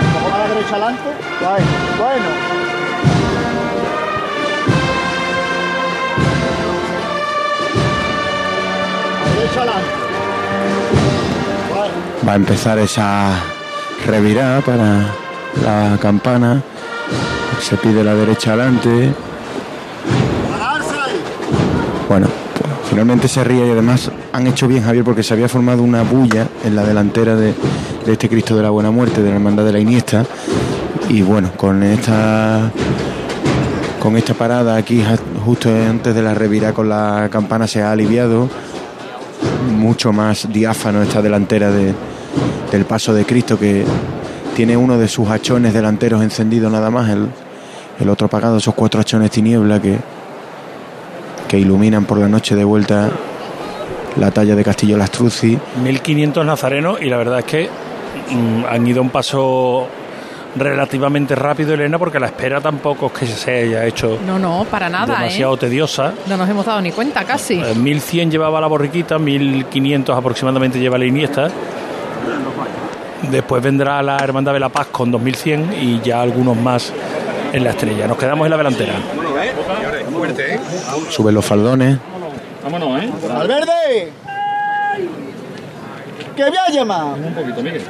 Un poco más la derecha adelante. Vale. Bueno. Va a empezar esa revirada para la campana. Se pide la derecha adelante. Bueno, finalmente se ríe y además han hecho bien Javier porque se había formado una bulla en la delantera de, de este Cristo de la Buena Muerte, de la Hermandad de la Iniesta. Y bueno, con esta con esta parada aquí justo antes de la revirada con la campana se ha aliviado mucho más diáfano esta delantera de- del paso de Cristo que tiene uno de sus hachones delanteros encendido nada más, el, el otro apagado, esos cuatro hachones tiniebla que, que iluminan por la noche de vuelta la talla de Castillo Lastruzzi. 1500 nazarenos y la verdad es que mm, han ido un paso relativamente rápido, Elena, porque la espera tampoco es que se haya hecho No, no, para nada, demasiado ¿eh? tediosa. No nos hemos dado ni cuenta casi. Eh, 1100 llevaba la borriquita, 1500 aproximadamente lleva la Iniesta. Después vendrá la Hermandad de la Paz con 2100 y ya algunos más en la estrella. Nos quedamos en la delantera. ¿eh? Suben los faldones. Vámonos, ¿eh? ¡Valverde! ¡Que voy a llamar! Un poquito, Miguel.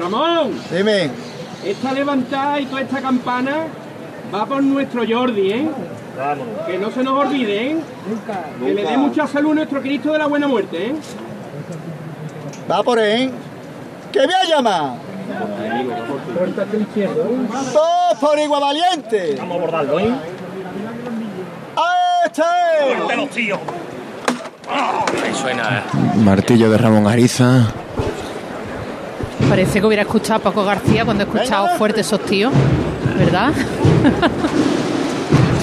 Ramón, Dime. Esta levantada y toda esta campana va por nuestro Jordi, ¿eh? Que no se nos olvide, ¿eh? Que le dé mucha salud a nuestro Cristo de la Buena Muerte, ¿eh? Va por él. ¡Que voy a llamar! ¡Dos por igual valiente! Vamos a abordarlo, ¿eh? ¡A este! los tíos! Ahí suena. Martillo de Ramón Ariza. Parece que hubiera escuchado a Paco García cuando he escuchado fuerte esos tíos, ¿verdad? [LAUGHS]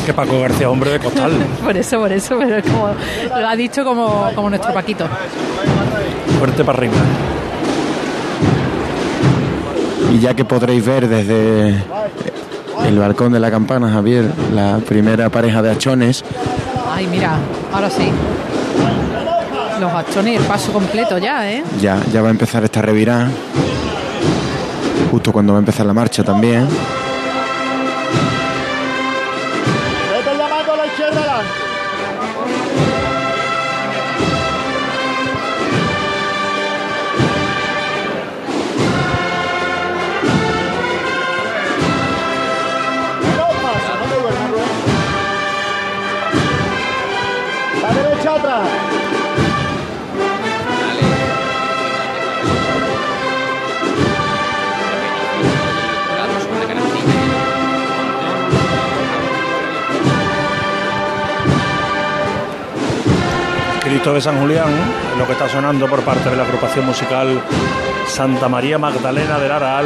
Que Paco García, hombre de costal. [LAUGHS] por eso, por eso, pero es como, lo ha dicho como, como nuestro Paquito. Fuerte para arriba. Y ya que podréis ver desde el balcón de la campana, Javier, la primera pareja de hachones, Ay, mira, ahora sí. Los hachones y el paso completo ya, ¿eh? ya, ya va a empezar esta revirada. Justo cuando va a empezar la marcha también. De San Julián, lo que está sonando por parte de la agrupación musical Santa María Magdalena del Aral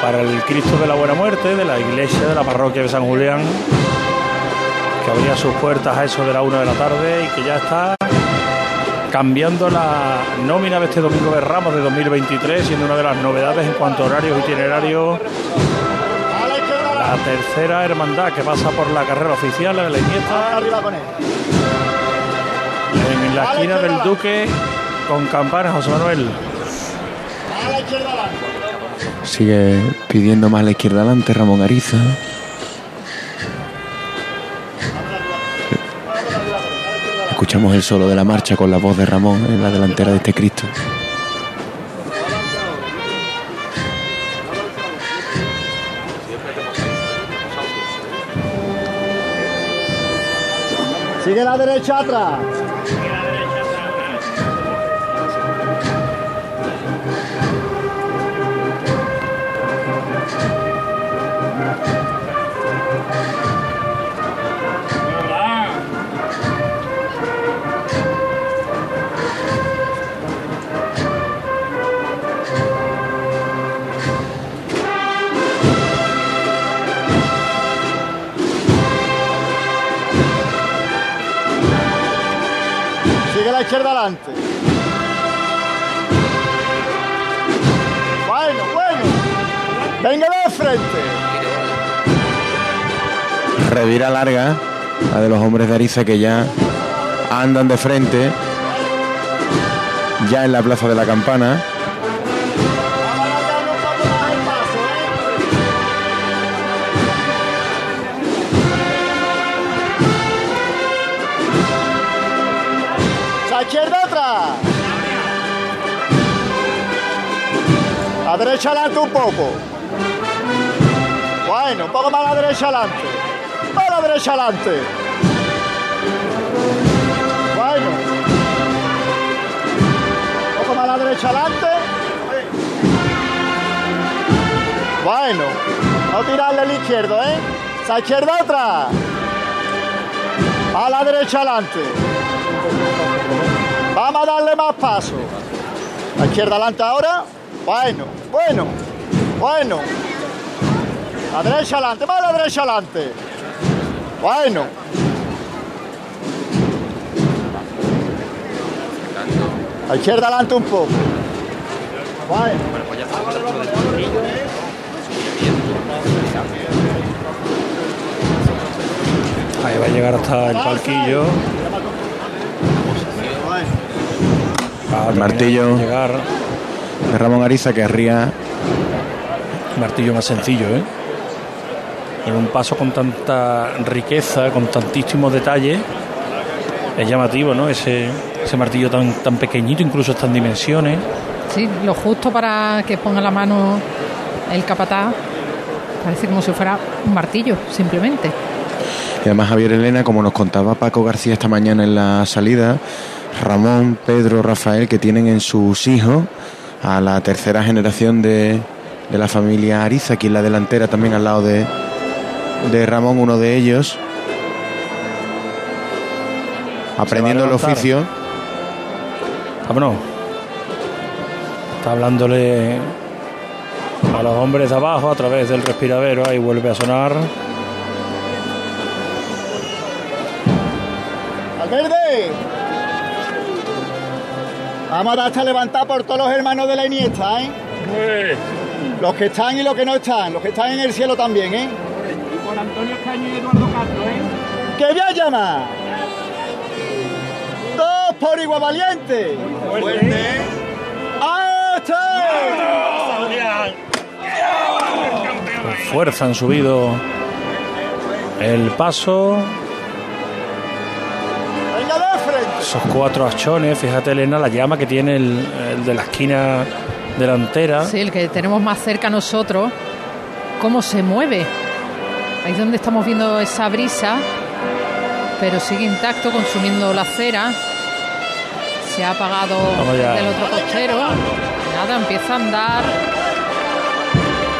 para el Cristo de la Buena Muerte de la iglesia de la parroquia de San Julián, que abría sus puertas a eso de la una de la tarde y que ya está cambiando la nómina de este domingo de Ramos de 2023, siendo una de las novedades en cuanto a horarios itinerarios. La tercera hermandad que pasa por la carrera oficial, de la Iniesta. Arriba con él. En la esquina del Duque con campanas, José Manuel. A la izquierda adelante. Sigue pidiendo más a la izquierda adelante Ramón Ariza. Escuchamos el solo de la marcha con la voz de Ramón en la delantera de este Cristo. Sigue la derecha atrás. Bueno, bueno. Venga de frente. Revira larga, la de los hombres de Ariza que ya andan de frente, ya en la plaza de la campana. Derecha adelante un poco. Bueno, un poco más a la derecha adelante. A la derecha adelante. Bueno. Un poco más a la derecha adelante. Bueno. No tirarle al izquierdo, ¿eh? La izquierda atrás. A la derecha adelante. Vamos a darle más paso. La izquierda adelante ahora. Bueno, bueno, bueno. La derecha adelante, más a la derecha adelante. Bueno. La izquierda adelante un poco. Bueno. Ahí va a llegar hasta el palquillo. Va a El martillo Llegar. Ramón Ariza que arría Martillo más sencillo, ¿eh? En un paso con tanta riqueza, con tantísimos detalles. Es llamativo, ¿no? Ese, ese martillo tan, tan pequeñito, incluso está en dimensiones. Sí, lo justo para que ponga la mano el capataz. Parece como si fuera un martillo, simplemente. Y además Javier Elena, como nos contaba Paco García esta mañana en la salida, Ramón, Pedro, Rafael, que tienen en sus hijos a la tercera generación de, de la familia Ariza, aquí en la delantera también al lado de, de Ramón, uno de ellos, aprendiendo el oficio. Vámonos. Está hablándole a los hombres de abajo a través del respiradero. Ahí vuelve a sonar. Vamos a dar hasta levantar por todos los hermanos de la Iniesta, ¿eh? Los que están y los que no están. Los que están en el cielo también, ¿eh? Y por Antonio Caño y Eduardo Castro, ¿eh? ¡Que voy a llamar! ¡Dos por igual valiente! ¡Fuerte! Con fuerza han subido el paso. Esos cuatro achones. Fíjate, Elena, la llama que tiene el, el de la esquina delantera. Sí, el que tenemos más cerca a nosotros, cómo se mueve. Ahí es donde estamos viendo esa brisa pero sigue intacto consumiendo la cera. Se ha apagado del otro costero. Nada, empieza a andar.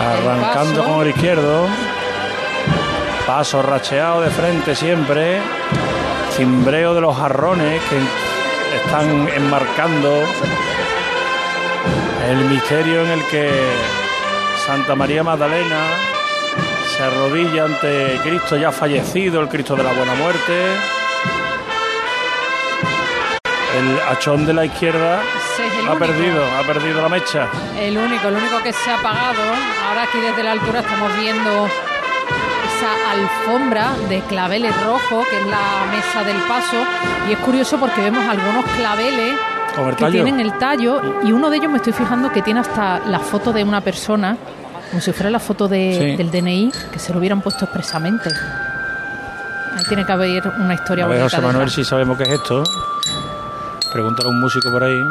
Arrancando con el izquierdo. Paso racheado de frente siempre. Cimbreo de los jarrones que están enmarcando el misterio en el que Santa María Magdalena se arrodilla ante Cristo ya fallecido, el Cristo de la Buena Muerte. El hachón de la izquierda ha perdido, ha perdido la mecha. El único, el único que se ha apagado. Ahora aquí desde la altura estamos viendo esa alfombra de claveles rojos, que es la mesa del paso. Y es curioso porque vemos algunos claveles que tienen el tallo y uno de ellos me estoy fijando que tiene hasta la foto de una persona, como si fuera la foto del DNI, que se lo hubieran puesto expresamente. Ahí tiene que haber una historia a ver, José Manuel, si sabemos qué es esto. Pregúntale a un músico por ahí.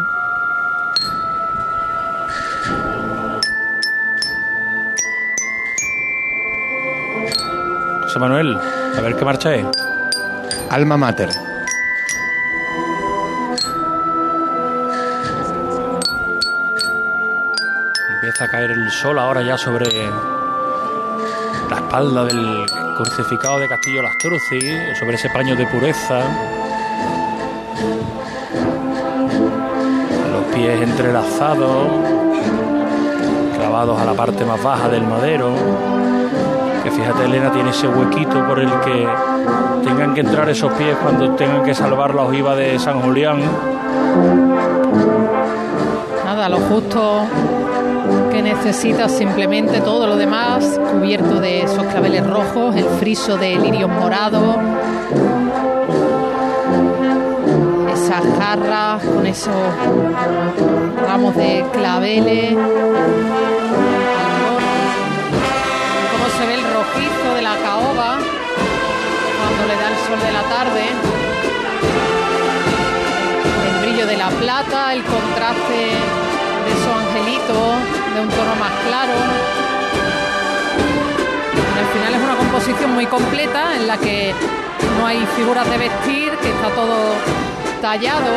José Manuel, a ver qué marcha es. Alma Mater. a caer el sol ahora ya sobre la espalda del crucificado de Castillo Lastruzzi, sobre ese paño de pureza. Los pies entrelazados, clavados a la parte más baja del madero. Que fíjate, Elena tiene ese huequito por el que tengan que entrar esos pies cuando tengan que salvar la ojiva de San Julián. Nada, lo justo que necesita simplemente todo lo demás cubierto de esos claveles rojos, el friso de lirios morados, esas jarras con esos ramos de claveles, da el sol de la tarde, el brillo de la plata, el contraste de esos angelitos de un tono más claro. Al final es una composición muy completa en la que no hay figuras de vestir, que está todo tallado,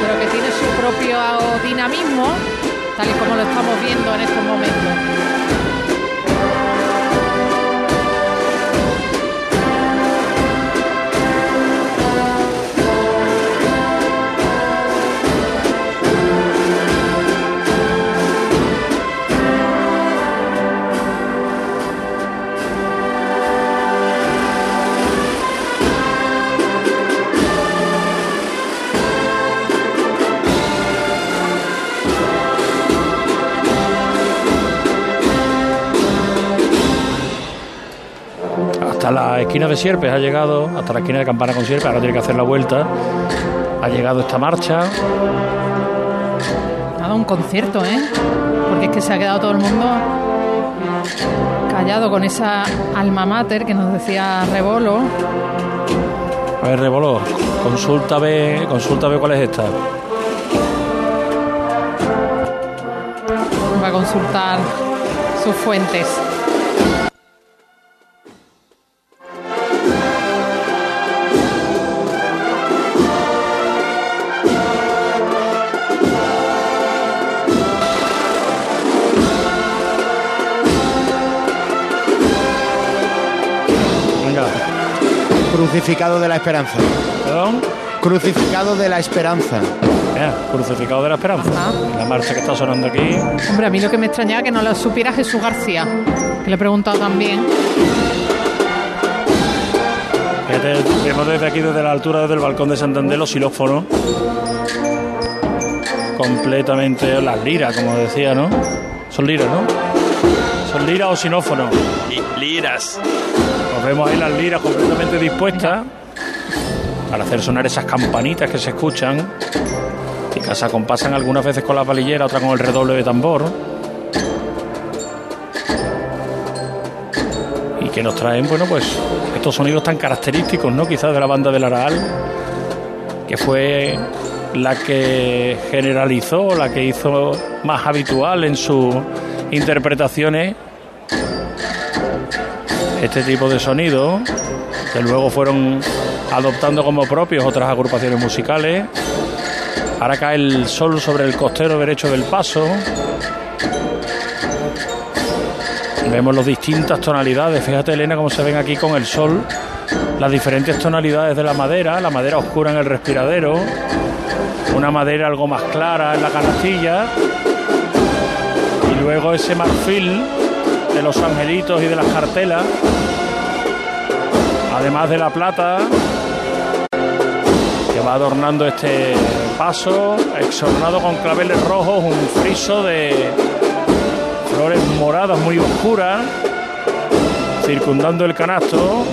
pero que tiene su propio dinamismo, tal y como lo estamos viendo en estos momentos. Hasta la esquina de Sierpes ha llegado, hasta la esquina de Campana con Sierpes, ahora tiene que hacer la vuelta. Ha llegado esta marcha. Ha dado un concierto, ¿eh? Porque es que se ha quedado todo el mundo callado con esa alma mater que nos decía Rebolo. A ver, Rebolo, consulta ve, consulta ve cuál es esta. Va a consultar sus fuentes. Crucificado de la Esperanza. ¿Perdón? Crucificado de la Esperanza. crucificado de la Esperanza. La marcha que está sonando aquí. Hombre, a mí lo que me extrañaba es que no lo supiera Jesús García, que le he preguntado también. Fíjate, vemos desde aquí, desde la altura del balcón de Santander, los xilófonos. Completamente las liras, como decía, ¿no? Son liras, ¿no? Son liras o sinófonos. liras vemos ahí las liras completamente dispuestas para hacer sonar esas campanitas que se escuchan y que se acompasan algunas veces con la palillera, otra con el redoble de tambor. Y que nos traen, bueno, pues estos sonidos tan característicos, ¿no? Quizás de la banda del Araal, que fue la que generalizó, la que hizo más habitual en sus interpretaciones este tipo de sonido, que luego fueron adoptando como propios otras agrupaciones musicales. Ahora cae el sol sobre el costero derecho del paso. Vemos las distintas tonalidades. Fíjate, Elena, cómo se ven aquí con el sol. Las diferentes tonalidades de la madera. La madera oscura en el respiradero. Una madera algo más clara en la canastilla. Y luego ese marfil los angelitos y de las cartelas. Además de la plata que va adornando este paso, exornado con claveles rojos, un friso de flores moradas muy oscuras, circundando el canasto.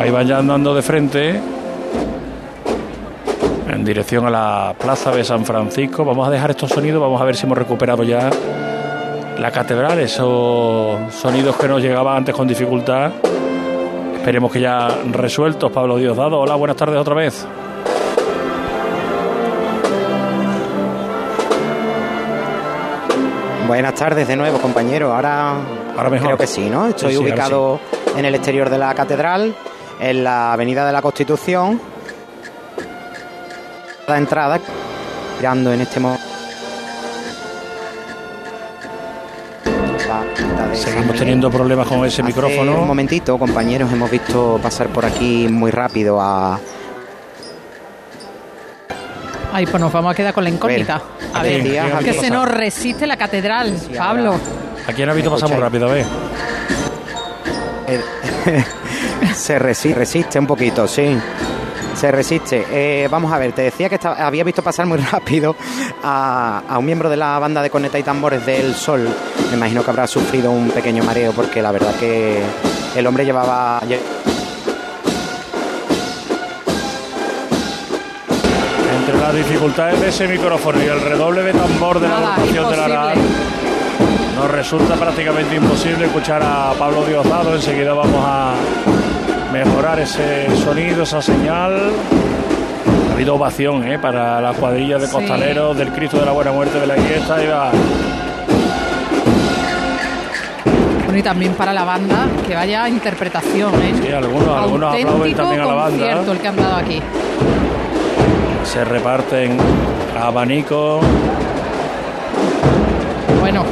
Ahí van ya andando de frente en dirección a la plaza de San Francisco. Vamos a dejar estos sonidos, vamos a ver si hemos recuperado ya la catedral, esos sonidos que nos llegaban antes con dificultad. Esperemos que ya resueltos, Pablo Diosdado. Hola, buenas tardes otra vez. Buenas tardes de nuevo, compañero. Ahora, Ahora mejor. creo que sí, ¿no? Estoy Sí, sí, ahora ubicado en el exterior de la catedral, en la Avenida de la Constitución. La entrada, mirando en este momento. Seguimos teniendo problemas con ese Hace micrófono. Un momentito, compañeros, hemos visto pasar por aquí muy rápido a. Ay, pues nos vamos a quedar con la incógnita. A ver, ¿quién ha es que se nos resiste la catedral, Pablo. ¿A quién ha visto pasar muy rápido? A ver. [LAUGHS] Se resi- resiste un poquito, sí. Se resiste. Eh, vamos a ver, te decía que estaba- había visto pasar muy [LAUGHS] rápido a, a un miembro de la banda de corneta y tambores del Sol. Me imagino que habrá sufrido un pequeño mareo porque la verdad que el hombre llevaba... lle- Entre las dificultades de ese micrófono y el redoble de tambor de la agrupación de la. RAL, nos resulta prácticamente imposible escuchar a Pablo Diosdado. Enseguida vamos a mejorar ese sonido, esa señal. Ha habido ovación ¿eh? para la cuadrilla de Sí. costaleros del Cristo de la Buena Muerte de la Iglesia. Y va. Bueno, y también para la banda, que vaya interpretación, ¿eh? Sí, algunos, algunos aplauden también a la banda. el que han dado aquí. Se reparten abanicos. Bueno,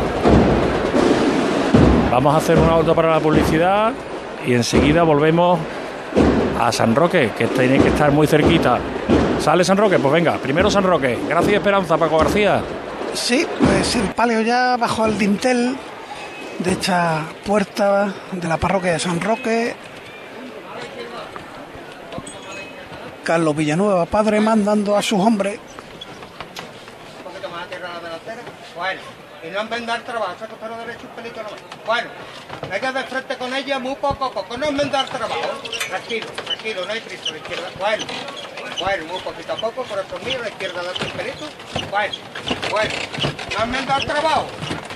Vamos a hacer un auto para la publicidad y enseguida volvemos a San Roque, que tiene que estar muy cerquita. ¿Sale San Roque? Pues venga, primero San Roque. Gracias, Esperanza, Paco García. Sí, pues el palio ya bajo el dintel de esta puerta de la parroquia de San Roque. Carlos Villanueva, padre, mandando a sus hombres. Bueno, y no vez de dar trabajo, se costero derecho un pelito nomás. Bueno, venga de frente con ella muy poco a poco, no de dar trabajo. Tranquilo, tranquilo, no hay prisa, la izquierda. Bueno, bueno, muy poquito a poco, corazón mío, la izquierda da un pelito. Bueno, bueno, no de dar trabajo.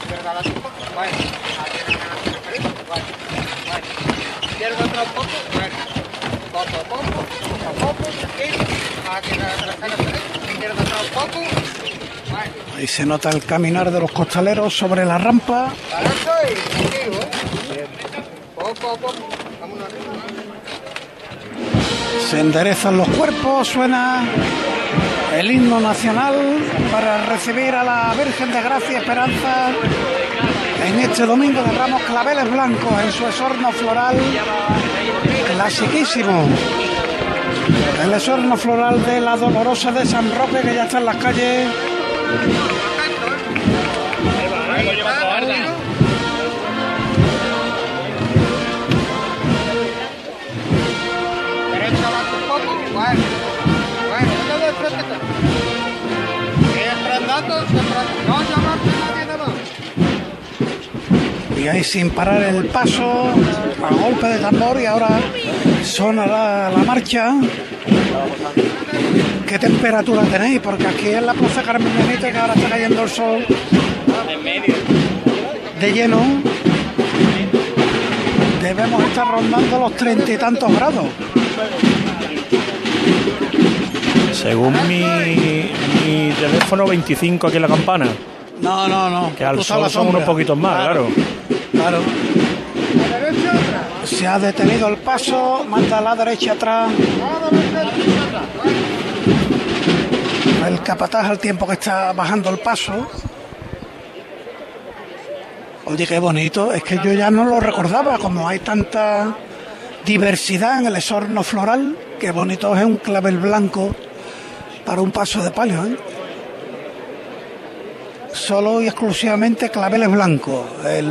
Izquierda da un poco, bueno, a tierra da un pelito. Bueno, izquierda otra un poco, bueno. Poco a poco, poco a poco, tranquilo. A tierra da un pelito, izquierda otra un poco. Ahí se nota el caminar de los costaleros sobre la rampa. Se enderezan los cuerpos, suena el himno nacional para recibir a la Virgen de Gracia y Esperanza en este domingo de Ramos Claveles Blancos en su esorno floral clasiquísimo. El esorno floral de la Dolorosa de San Roque que ya está en las calles. Y ahí sin parar el paso, a golpe de tambor y ahora sonará la marcha. ¿Qué temperatura tenéis? Porque aquí en la Plaza Carmen Benítez, que ahora está cayendo el sol de lleno, debemos estar rondando los treinta y tantos grados. Según mi, mi teléfono 25 aquí en la campana. No, no, no. Que al sol son unos poquitos más, claro. Claro. Se ha detenido el paso, manda a la derecha atrás. El capataz al tiempo que está bajando el paso. Oye, qué bonito. Es que yo ya no lo recordaba, como hay tanta diversidad en el esorno floral. Qué bonito es un clavel blanco para un paso de palio, ¿eh? Solo y exclusivamente claveles blancos. Eh,